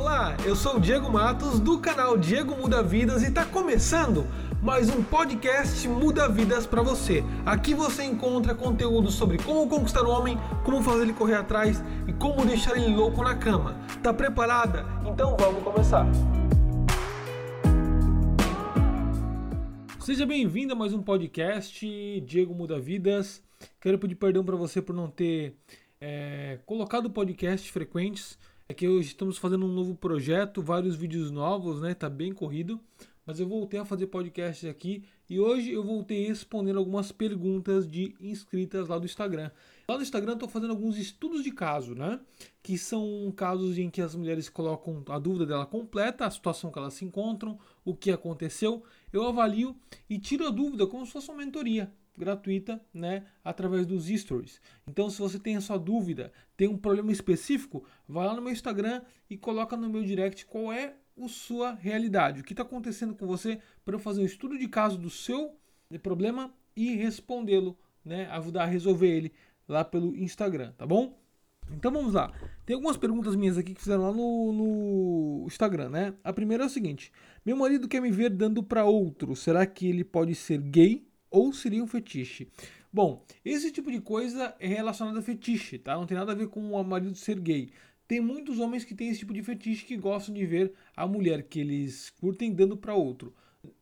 Olá, eu sou o Diego Matos do canal Diego Muda Vidas e está começando mais um podcast Muda Vidas para você. Aqui você encontra conteúdo sobre como conquistar o homem, como fazer ele correr atrás e como deixar ele louco na cama. Tá preparada? Então vamos começar. Seja bem-vindo a mais um podcast Diego Muda Vidas. Quero pedir perdão para você por não ter é, colocado podcasts frequentes. É que hoje estamos fazendo um novo projeto, vários vídeos novos, né? Tá bem corrido. Mas eu voltei a fazer podcasts aqui e hoje eu voltei respondendo algumas perguntas de inscritas lá do Instagram. Lá no Instagram estou fazendo alguns estudos de caso, né? Que são casos em que as mulheres colocam a dúvida dela completa, a situação que elas se encontram, o que aconteceu. Eu avalio e tiro a dúvida como se fosse uma mentoria gratuita, né, através dos stories. Então, se você tem a sua dúvida, tem um problema específico, vai lá no meu Instagram e coloca no meu direct qual é a sua realidade, o que está acontecendo com você para eu fazer um estudo de caso do seu problema e respondê-lo, né, ajudar a resolver ele lá pelo Instagram, tá bom? Então vamos lá. Tem algumas perguntas minhas aqui que fizeram lá no, no Instagram, né? A primeira é o seguinte: Meu marido quer me ver dando para outro. Será que ele pode ser gay? ou seria um fetiche? Bom, esse tipo de coisa é relacionado a fetiche, tá? Não tem nada a ver com o marido ser gay. Tem muitos homens que têm esse tipo de fetiche que gostam de ver a mulher que eles curtem dando para outro.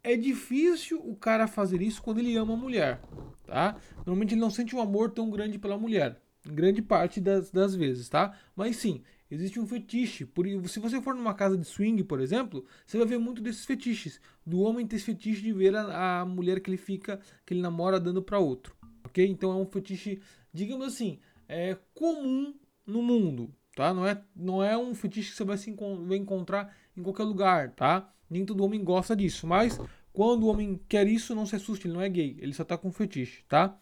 É difícil o cara fazer isso quando ele ama a mulher, tá? Normalmente ele não sente um amor tão grande pela mulher, em grande parte das, das vezes, tá? Mas sim, existe um fetiche. Por, se você for numa casa de swing, por exemplo, você vai ver muito desses fetiches. Do homem ter esse fetiche de ver a, a mulher que ele fica, que ele namora dando para outro. Ok? Então é um fetiche, digamos assim, é comum no mundo. Tá? Não, é, não é um fetiche que você vai, se vai encontrar em qualquer lugar. Tá? Nem todo homem gosta disso. Mas quando o homem quer isso, não se assuste, ele não é gay. Ele só tá com fetiche. Tá?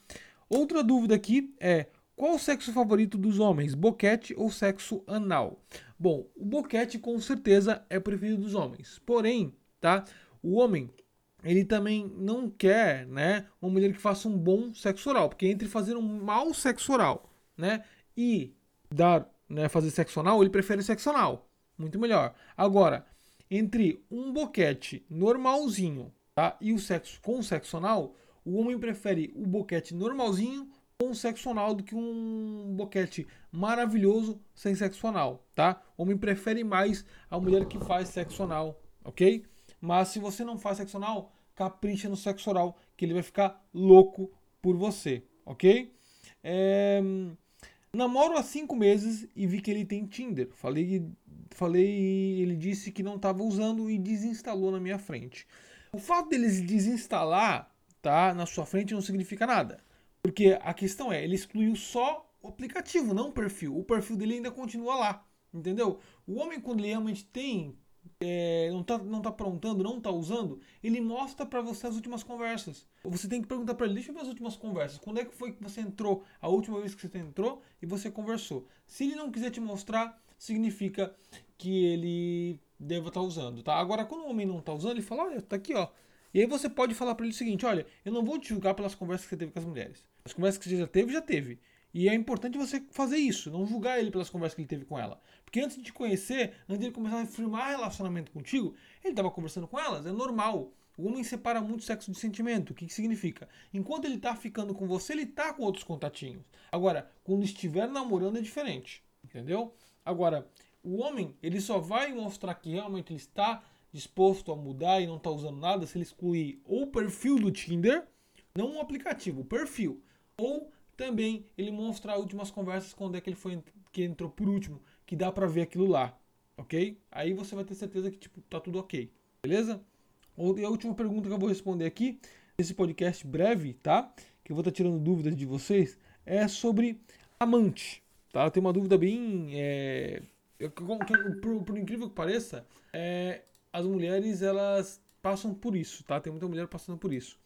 Outra dúvida aqui é qual o sexo favorito dos homens, boquete ou sexo anal? Bom, o boquete com certeza é preferido dos homens. Porém, tá? O homem ele também não quer, né, uma mulher que faça um bom sexo oral, porque entre fazer um mau sexo oral, né, e dar, né, fazer sexo anal, ele prefere sexo anal, muito melhor. Agora, entre um boquete normalzinho, tá, e o sexo com sexo anal, o homem prefere o boquete normalzinho com sexo anal do que um boquete maravilhoso sem sexo anal, tá? O homem prefere mais a mulher que faz sexo anal, ok? Mas se você não faz sexo anal, capricha no sexo oral, que ele vai ficar louco por você, ok? É... Namoro há cinco meses e vi que ele tem Tinder. Falei, falei ele disse que não estava usando e desinstalou na minha frente. O fato dele desinstalar tá, na sua frente não significa nada. Porque a questão é, ele excluiu só o aplicativo, não o perfil. O perfil dele ainda continua lá, entendeu? O homem, quando ele realmente tem, é, não, tá, não tá aprontando, não tá usando, ele mostra para você as últimas conversas. Você tem que perguntar para ele, deixa eu ver as últimas conversas. Quando é que foi que você entrou, a última vez que você entrou e você conversou? Se ele não quiser te mostrar, significa que ele deve estar tá usando, tá? Agora, quando o homem não tá usando, ele fala, olha, tá aqui, ó. E aí você pode falar para ele o seguinte, olha, eu não vou te julgar pelas conversas que você teve com as mulheres. As conversas que você já teve, já teve. E é importante você fazer isso, não julgar ele pelas conversas que ele teve com ela. Porque antes de te conhecer, antes de ele começar a firmar relacionamento contigo, ele estava conversando com elas, é normal. O homem separa muito sexo de sentimento. O que, que significa? Enquanto ele está ficando com você, ele está com outros contatinhos. Agora, quando estiver namorando é diferente. Entendeu? Agora, o homem, ele só vai mostrar que realmente ele está disposto a mudar e não está usando nada se ele excluir ou o perfil do Tinder, não o aplicativo, o perfil. Ou também ele mostrar últimas conversas quando é que ele foi que entrou por último, que dá para ver aquilo lá, ok? Aí você vai ter certeza que tipo tá tudo ok, beleza? E a última pergunta que eu vou responder aqui nesse podcast breve, tá? Que eu vou estar tá tirando dúvidas de vocês é sobre amante, tá? Tenho uma dúvida bem é, por, por, incrível que pareça, é, as mulheres elas passam por isso, tá? Tem muita mulher passando por isso.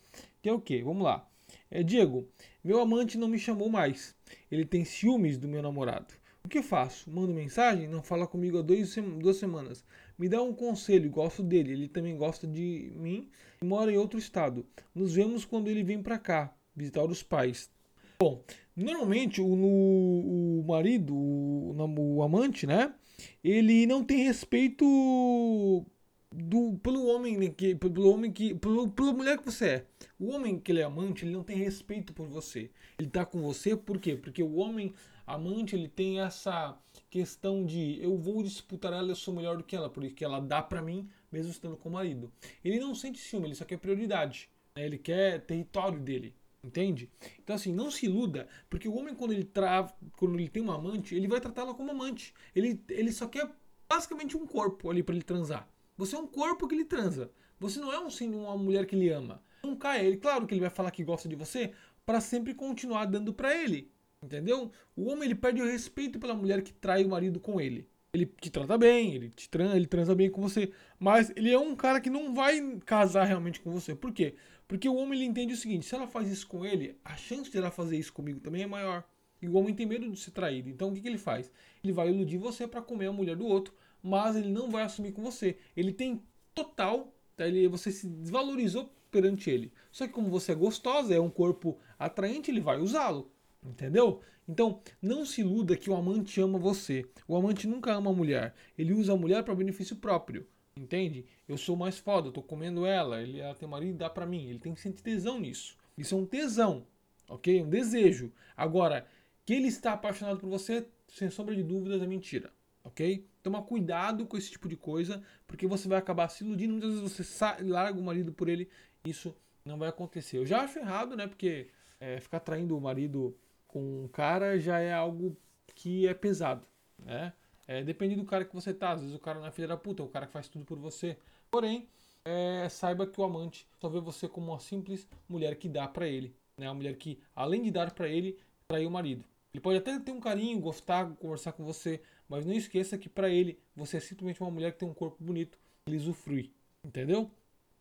Que é o que? Vamos lá. É, Diego, meu amante não me chamou mais. Ele tem ciúmes do meu namorado. O que faço? Mando mensagem? Não fala comigo há dois, duas semanas. Me dá um conselho, gosto dele. Ele também gosta de mim e mora em outro estado. Nos vemos quando ele vem pra cá visitar os pais. Bom, normalmente o, o marido, o, o amante, né? ele não tem respeito do, pelo homem né, que pelo homem que pelo, pela mulher que você é. O homem que ele é amante, ele não tem respeito por você. Ele tá com você por quê? Porque o homem amante, ele tem essa questão de eu vou disputar ela, eu sou melhor do que ela, porque ela dá para mim, mesmo estando com o marido. Ele não sente ciúme, ele só quer prioridade. Né? Ele quer território dele. Entende? Então assim, não se iluda, porque o homem quando ele tra... quando ele tem uma amante, ele vai tratá-la como amante. Ele, ele só quer basicamente um corpo ali para ele transar. Você é um corpo que ele transa. Você não é um, sim, uma mulher que ele ama. Não caia ele. Claro que ele vai falar que gosta de você para sempre continuar dando para ele. Entendeu? O homem ele perde o respeito pela mulher que trai o marido com ele. Ele te trata bem, ele te transa, ele transa bem com você, mas ele é um cara que não vai casar realmente com você. Por quê? Porque o homem ele entende o seguinte: se ela faz isso com ele, a chance de ela fazer isso comigo também é maior. E o homem tem medo de ser traído. Então o que, que ele faz? Ele vai iludir você para comer a mulher do outro mas ele não vai assumir com você. Ele tem total, tá? ele, você se desvalorizou perante ele. Só que como você é gostosa, é um corpo atraente, ele vai usá-lo. Entendeu? Então, não se iluda que o amante ama você. O amante nunca ama a mulher. Ele usa a mulher para benefício próprio. Entende? Eu sou mais foda, eu tô comendo ela, ele, ela tem marido, dá pra mim. Ele tem que sentir tesão nisso. Isso é um tesão, ok? Um desejo. Agora, que ele está apaixonado por você, sem sombra de dúvidas, é mentira ok? Toma cuidado com esse tipo de coisa, porque você vai acabar se iludindo. Muitas vezes você sai, larga o marido por ele, isso não vai acontecer. Eu já acho errado, né? Porque é, ficar traindo o marido com um cara já é algo que é pesado, né? É, depende do cara que você tá. Às vezes o cara não é filho da puta, é o cara que faz tudo por você. Porém, é, saiba que o amante só vê você como uma simples mulher que dá para ele, né? Uma mulher que, além de dar para ele, traiu o marido. Ele pode até ter um carinho, gostar, conversar com você, mas não esqueça que para ele você é simplesmente uma mulher que tem um corpo bonito, ele usufrui, entendeu?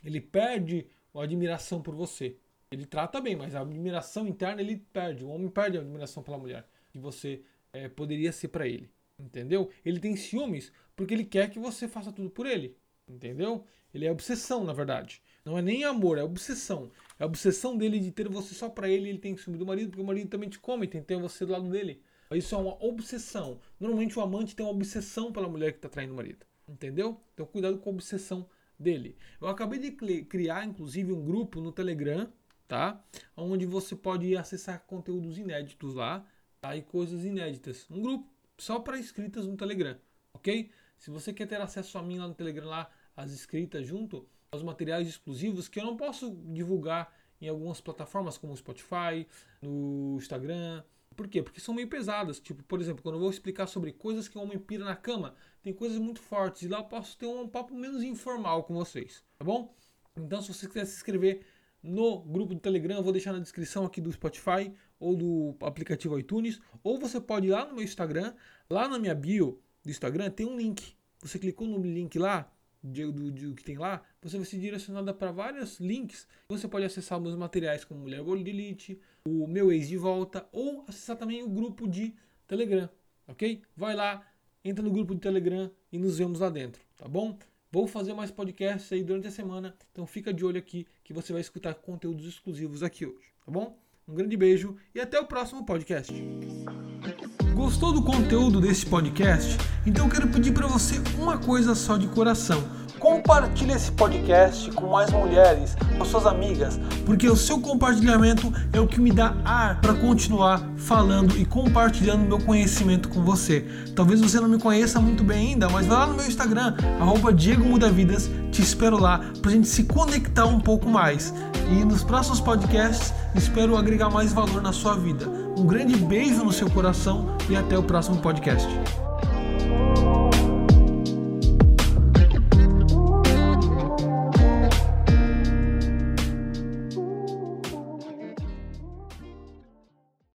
Ele perde a admiração por você. Ele trata bem, mas a admiração interna ele perde. O homem perde a admiração pela mulher que você é, poderia ser para ele, entendeu? Ele tem ciúmes porque ele quer que você faça tudo por ele, entendeu? Ele é obsessão, na verdade. Não é nem amor, é obsessão. É a obsessão dele de ter você só para ele. Ele tem ciúme do marido porque o marido também te come, tem que ter você do lado dele. Isso é uma obsessão. Normalmente o amante tem uma obsessão pela mulher que está traindo o marido. Entendeu? Então cuidado com a obsessão dele. Eu acabei de criar, inclusive, um grupo no Telegram, tá? Onde você pode acessar conteúdos inéditos lá, tá? E coisas inéditas. Um grupo só para inscritas no Telegram, ok? Se você quer ter acesso a mim lá no Telegram, lá, as escritas junto, aos materiais exclusivos que eu não posso divulgar em algumas plataformas como o Spotify, no Instagram, por quê? Porque são meio pesadas. Tipo, por exemplo, quando eu vou explicar sobre coisas que o homem pira na cama, tem coisas muito fortes. E lá eu posso ter um papo menos informal com vocês, tá bom? Então, se você quiser se inscrever no grupo do Telegram, eu vou deixar na descrição aqui do Spotify ou do aplicativo iTunes. Ou você pode ir lá no meu Instagram, lá na minha bio do Instagram tem um link. Você clicou no link lá, do, do, do, que tem lá, você vai ser direcionado para vários links. Você pode acessar meus materiais como Mulher Gold Elite, o meu ex de volta ou acessar também o grupo de Telegram, ok? Vai lá, entra no grupo de Telegram e nos vemos lá dentro, tá bom? Vou fazer mais podcasts aí durante a semana, então fica de olho aqui que você vai escutar conteúdos exclusivos aqui hoje, tá bom? Um grande beijo e até o próximo podcast. Gostou do conteúdo desse podcast? Então eu quero pedir para você uma coisa só de coração. Compartilhe esse podcast com mais mulheres, com suas amigas, porque o seu compartilhamento é o que me dá ar para continuar falando e compartilhando meu conhecimento com você. Talvez você não me conheça muito bem ainda, mas vai lá no meu Instagram, arroba Diego Mudavidas, te espero lá para a gente se conectar um pouco mais. E nos próximos podcasts espero agregar mais valor na sua vida. Um grande beijo no seu coração e até o próximo podcast.